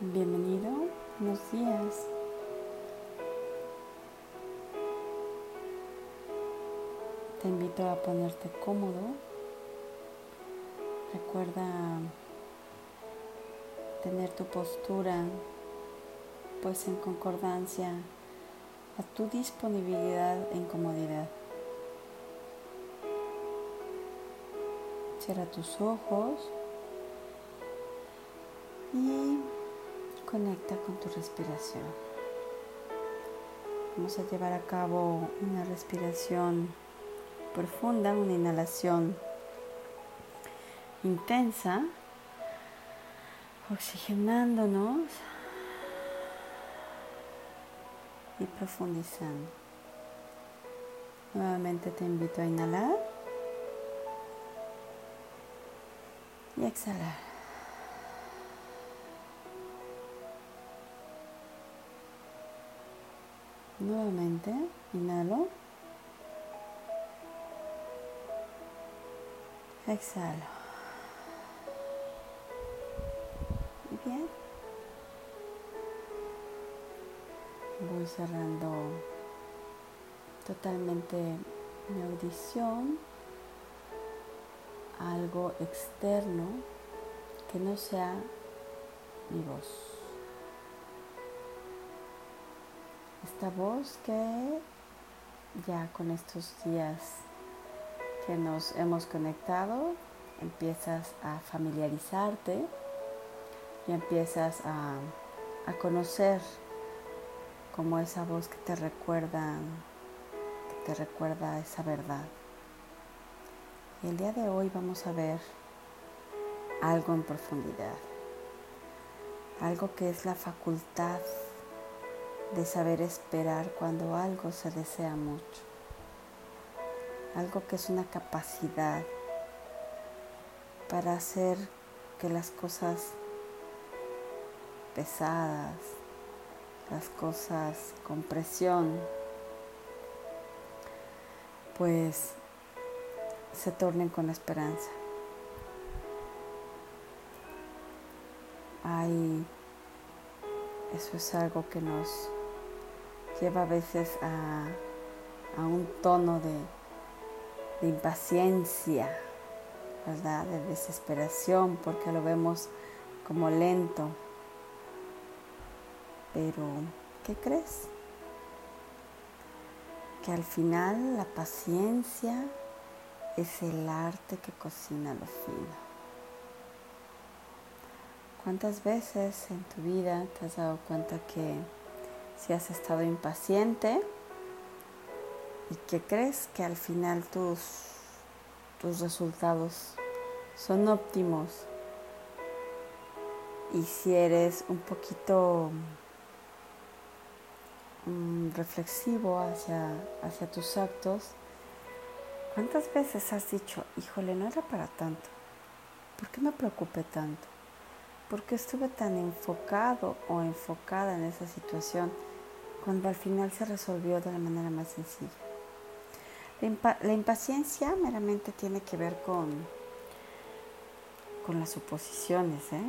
Bienvenido, buenos días. Te invito a ponerte cómodo. Recuerda tener tu postura pues en concordancia a tu disponibilidad en comodidad. Cierra tus ojos y conecta con tu respiración. Vamos a llevar a cabo una respiración profunda, una inhalación intensa, oxigenándonos y profundizando. Nuevamente te invito a inhalar y exhalar. Nuevamente, inhalo. Exhalo. Bien. Voy cerrando totalmente mi audición algo externo que no sea mi voz. Esta voz que ya con estos días que nos hemos conectado, empiezas a familiarizarte y empiezas a, a conocer como esa voz que te recuerda, que te recuerda esa verdad. Y el día de hoy vamos a ver algo en profundidad, algo que es la facultad de saber esperar cuando algo se desea mucho algo que es una capacidad para hacer que las cosas pesadas, las cosas con presión, pues se tornen con esperanza. Hay, eso es algo que nos lleva a veces a, a un tono de, de impaciencia, ¿verdad? De desesperación, porque lo vemos como lento. Pero, ¿qué crees? Que al final la paciencia es el arte que cocina lo fino. ¿Cuántas veces en tu vida te has dado cuenta que si has estado impaciente, ¿Y qué crees? Que al final tus, tus resultados son óptimos. Y si eres un poquito um, reflexivo hacia, hacia tus actos, ¿cuántas veces has dicho, híjole, no era para tanto? ¿Por qué me preocupé tanto? ¿Por qué estuve tan enfocado o enfocada en esa situación cuando al final se resolvió de la manera más sencilla? La, impaciencia meramente tiene que ver con, con las suposiciones, ¿eh?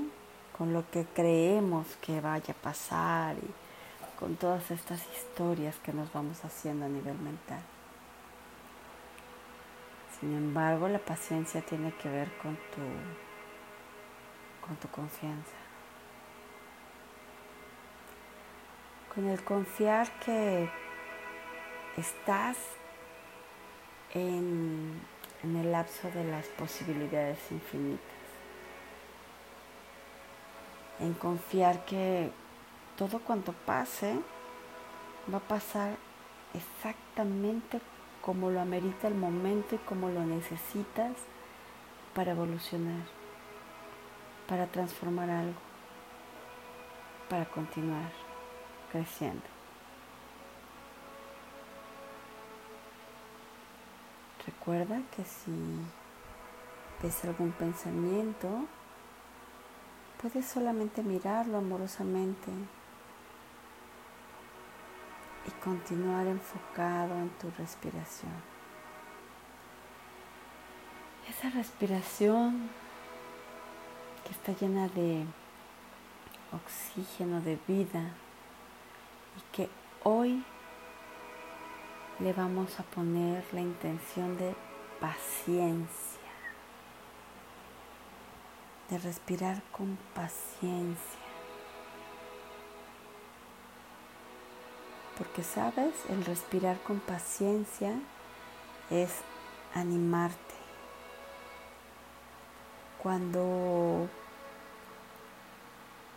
con lo que creemos que vaya a pasar y con todas estas historias que nos vamos haciendo a nivel mental. Sin embargo, la paciencia tiene que ver con tu, con tu confianza. Con el confiar que estás en, el lapso de las posibilidades infinitas. En confiar que todo cuanto pase va a pasar exactamente como lo amerita el momento y como lo necesitas para evolucionar, para transformar algo, para continuar creciendo. Recuerda que si ves algún pensamiento, puedes solamente mirarlo amorosamente y continuar enfocado en tu respiración. Esa respiración que está llena de oxígeno de vida y que hoy le vamos a poner la intención de paciencia, de respirar con paciencia. Porque sabes, el respirar con paciencia es animarte. Cuando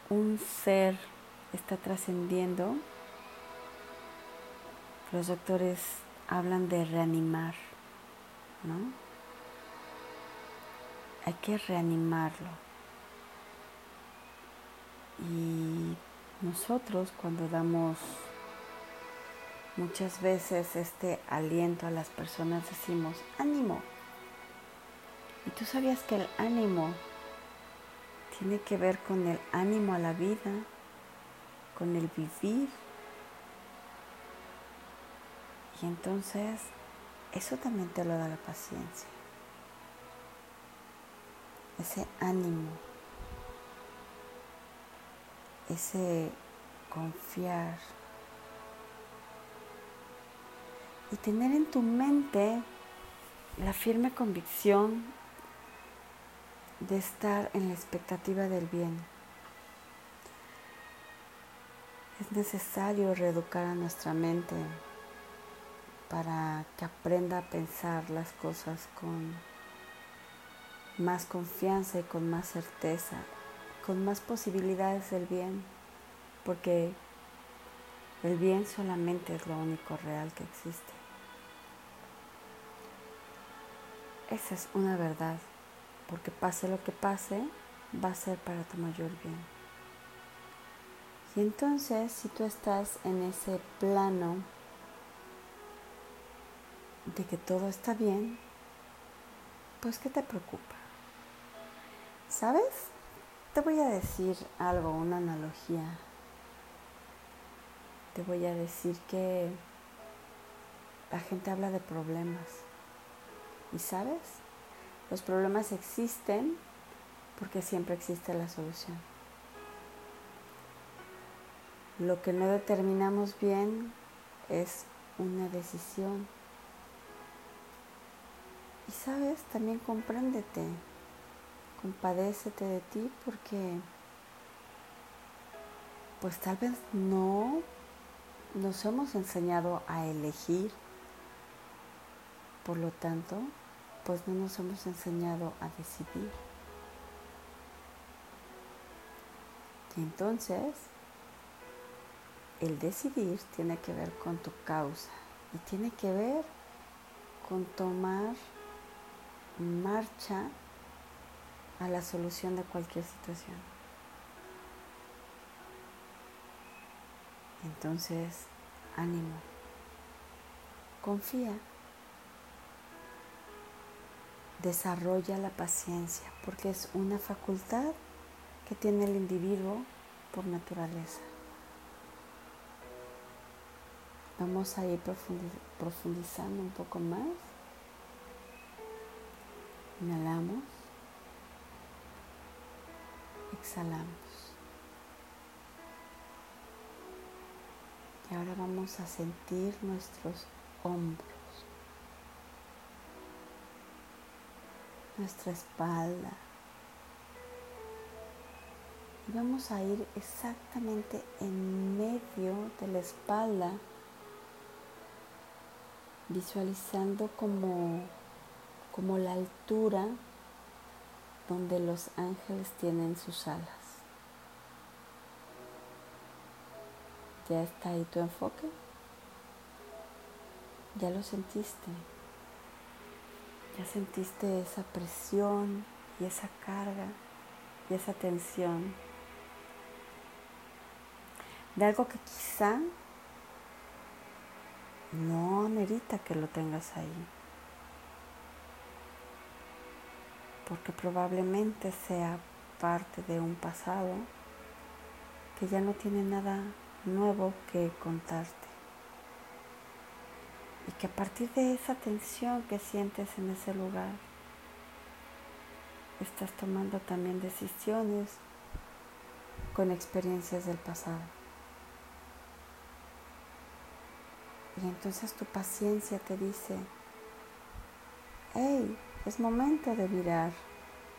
un ser está trascendiendo, los doctores hablan de reanimar, ¿no? Hay que reanimarlo. Y nosotros cuando damos muchas veces este aliento a las personas decimos, ánimo. Y tú sabías que el ánimo tiene que ver con el ánimo a la vida, con el vivir y entonces eso también te lo da la paciencia. Ese ánimo, ese confiar y tener en tu mente la firme convicción de estar en la expectativa del bien. Es necesario reeducar a nuestra mente para que aprenda a pensar las cosas con más confianza y con más certeza, con más posibilidades del bien, porque el bien solamente es lo único real que existe. Esa es una verdad, porque pase lo que pase, va a ser para tu mayor bien. Y entonces, si tú estás en ese plano de que todo está bien, pues ¿qué te preocupa? ¿Sabes? Te voy a decir algo, una analogía. Te voy a decir que la gente habla de problemas. ¿Y sabes? Los problemas existen porque siempre existe la solución. Lo que no determinamos bien es una decisión y sabes, también compréndete, compadécete de ti porque pues tal vez no nos hemos enseñado a elegir, por lo tanto, pues no nos hemos enseñado a decidir. Y entonces, el decidir tiene que ver con tu causa y tiene que ver con tomar marcha a la solución de cualquier situación. Entonces, ánimo, confía, desarrolla la paciencia, porque es una facultad que tiene el individuo por naturaleza. Vamos a ir profundizando un poco más. Inhalamos. Exhalamos. Y ahora vamos a sentir nuestros hombros, nuestra espalda. Y vamos a ir exactamente en medio de la espalda, visualizando como como la altura donde los ángeles tienen sus alas. ¿Ya está ahí tu enfoque? ¿Ya lo sentiste? ¿Ya sentiste esa presión y esa carga y esa tensión? De algo que quizá no merita que lo tengas ahí. porque probablemente sea parte de un pasado que ya no tiene nada nuevo que contarte. Que a partir de esa tensión que sientes en ese lugar, estás tomando también decisiones con experiencias del pasado. Y entonces tu paciencia te dice, hey, es momento de virar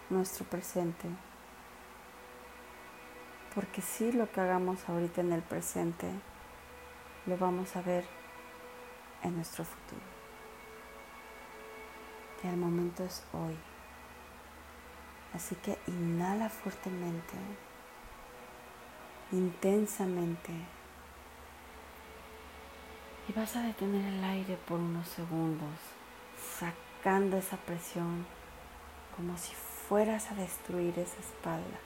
nuestro presente. Porque si lo que hagamos ahorita en el presente, lo vamos a ver en nuestro futuro. El momento es hoy. Así que inhala fuertemente, intensamente. Y vas a detener el aire por unos segundos, sacando esa presión como si fueras a destruir esa espalda.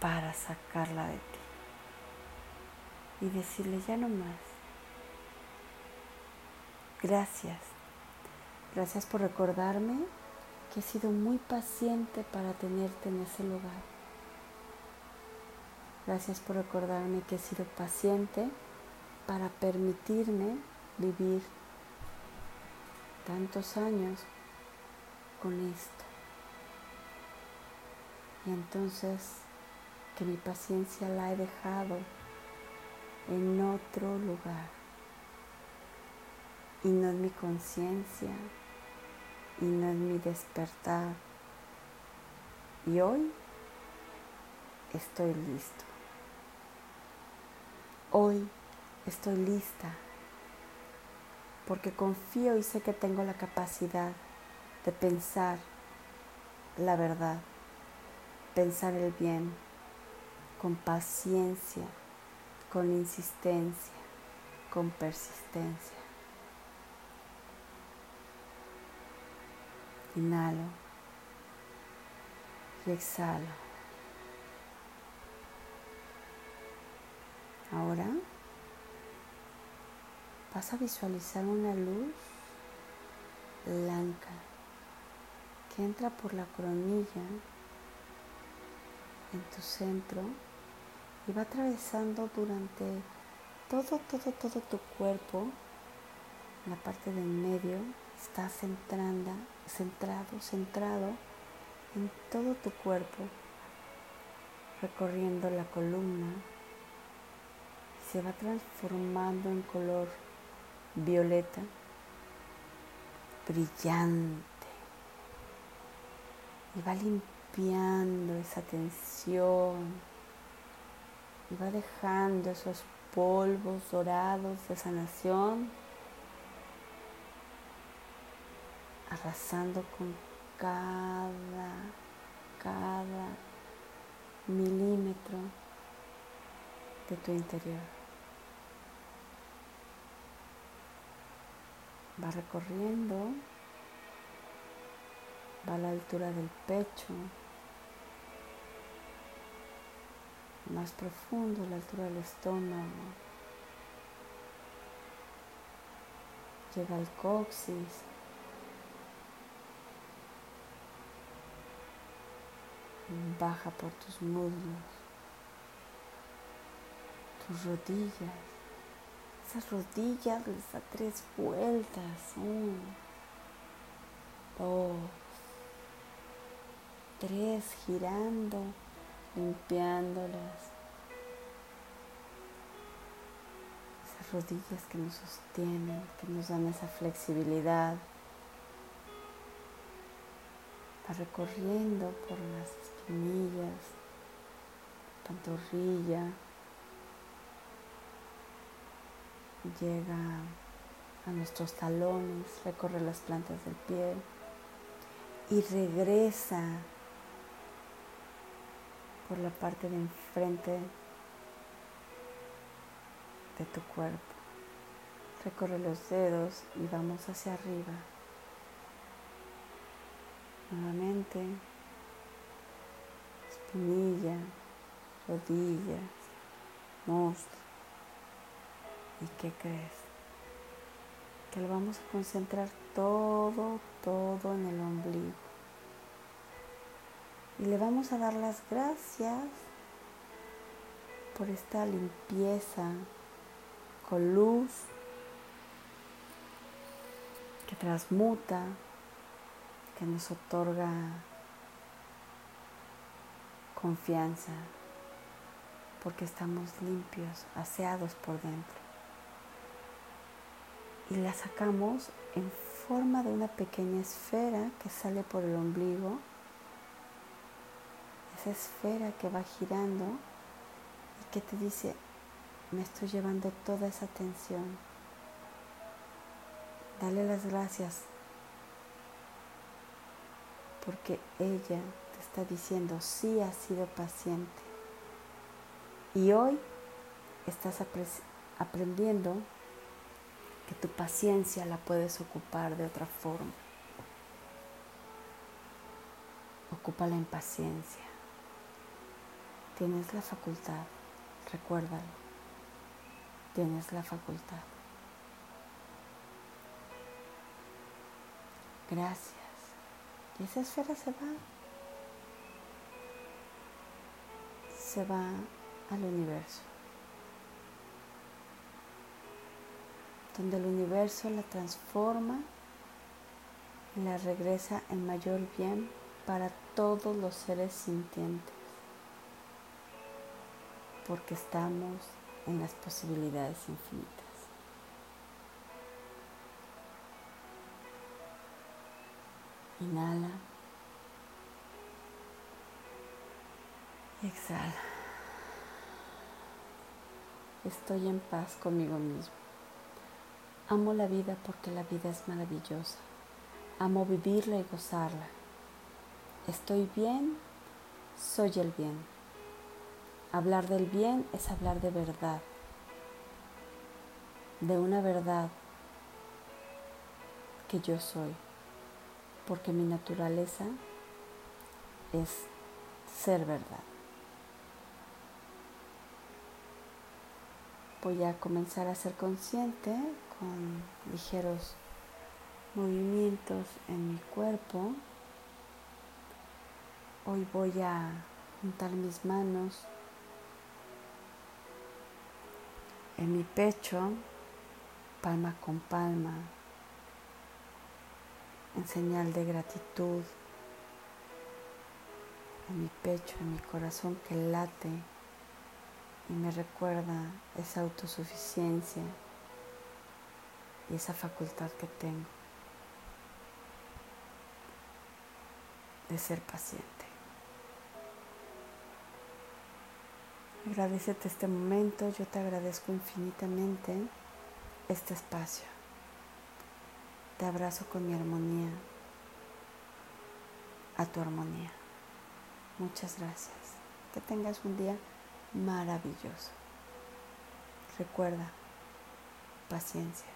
Para sacarla de ti. Y decirle ya no más. Gracias. Gracias por recordarme que he sido muy paciente para tenerte en ese lugar. Gracias por recordarme que he sido paciente para permitirme vivir tantos años con esto. Y entonces que mi paciencia la he dejado en otro lugar. Y no en mi conciencia, y no en mi despertar. Y hoy estoy listo. Hoy estoy lista porque confío y sé que tengo la capacidad de pensar la verdad, pensar el bien, con paciencia, con insistencia, con persistencia. Inhalo y exhalo. Ahora vas a visualizar una luz blanca que entra por la coronilla en tu centro y va atravesando durante todo, todo, todo tu cuerpo. la parte del medio está centrando, centrado, centrado en todo tu cuerpo, recorriendo la columna, se va transformando en color violeta, brillante, y va limpiando esa tensión, y va dejando esos polvos dorados de sanación, arrasando con cada, cada milímetro de tu interior. va recorriendo, va a la altura del pecho, más profundo, a la altura del estómago, llega al coxis, baja por tus muslos, tus rodillas, esas rodillas les da tres vueltas. Uno, dos, tres, girando, limpiándolas. Esas rodillas que nos sostienen, que nos dan esa flexibilidad. Va recorriendo por las espinillas, pantorrilla, llega a nuestros talones, recorre las plantas del pie y regresa por la parte de enfrente de tu cuerpo. Recorre los dedos y vamos hacia arriba. Nuevamente, espinilla, rodillas, muslos ¿Y qué crees? Que lo vamos a concentrar todo, todo en el ombligo. Y le vamos a dar las gracias por esta limpieza con luz que transmuta, que nos otorga confianza, porque estamos limpios, aseados por dentro. Y la sacamos en forma de una pequeña esfera que sale por el ombligo. Esfera que va girando y que te dice, me estoy llevando toda esa tensión. Dale las gracias porque ella te está diciendo, sí has sido paciente. Y hoy estás aprendiendo que tu paciencia la puedes ocupar de otra forma. Ocupa la impaciencia. Tienes la facultad, recuérdalo. Tienes la facultad. Gracias. Y esa esfera se va. Se va al universo. Donde el universo la transforma y la regresa en mayor bien para todos los seres sintientes. Porque estamos en las posibilidades infinitas. Inhala. exhala. Estoy en paz conmigo mismo. Amo la vida porque la vida es maravillosa. Amo vivirla y gozarla. Estoy bien, soy el bien. Hablar del bien es hablar de verdad, de una verdad que yo soy porque mi naturaleza es ser verdad. Voy a comenzar a ser consciente con ligeros movimientos en mi cuerpo. Hoy voy a juntar mis manos en mi pecho, palma con palma, en señal de gratitud en mi pecho, en mi corazón que late y me recuerda esa autosuficiencia y esa facultad que tengo de ser paciente. Agradecete este momento, yo te agradezco infinitamente este espacio. Te abrazo con mi armonía, a tu armonía. Muchas gracias. Que tengas un día maravilloso. Recuerda, paciencia.